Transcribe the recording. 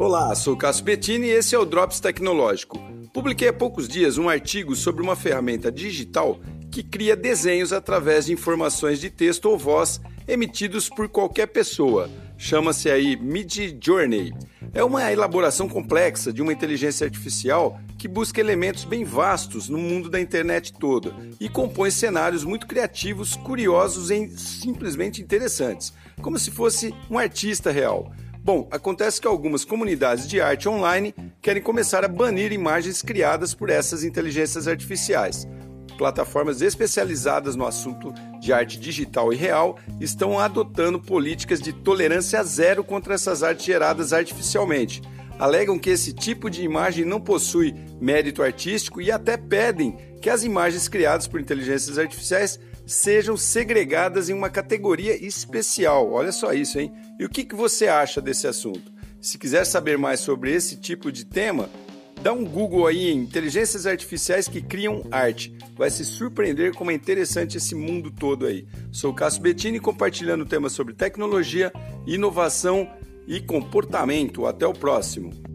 Olá, sou Cássio Bettini e esse é o Drops Tecnológico. Publiquei há poucos dias um artigo sobre uma ferramenta digital que cria desenhos através de informações de texto ou voz emitidos por qualquer pessoa. Chama-se aí Mid Journey. É uma elaboração complexa de uma inteligência artificial que busca elementos bem vastos no mundo da internet toda e compõe cenários muito criativos, curiosos e simplesmente interessantes, como se fosse um artista real. Bom, acontece que algumas comunidades de arte online querem começar a banir imagens criadas por essas inteligências artificiais. Plataformas especializadas no assunto de arte digital e real estão adotando políticas de tolerância zero contra essas artes geradas artificialmente. Alegam que esse tipo de imagem não possui mérito artístico e até pedem que as imagens criadas por inteligências artificiais sejam segregadas em uma categoria especial. Olha só isso, hein? E o que, que você acha desse assunto? Se quiser saber mais sobre esse tipo de tema, dá um Google aí em inteligências artificiais que criam arte. Vai se surpreender como é interessante esse mundo todo aí. Sou Cássio Bettini compartilhando temas sobre tecnologia, inovação e comportamento. Até o próximo.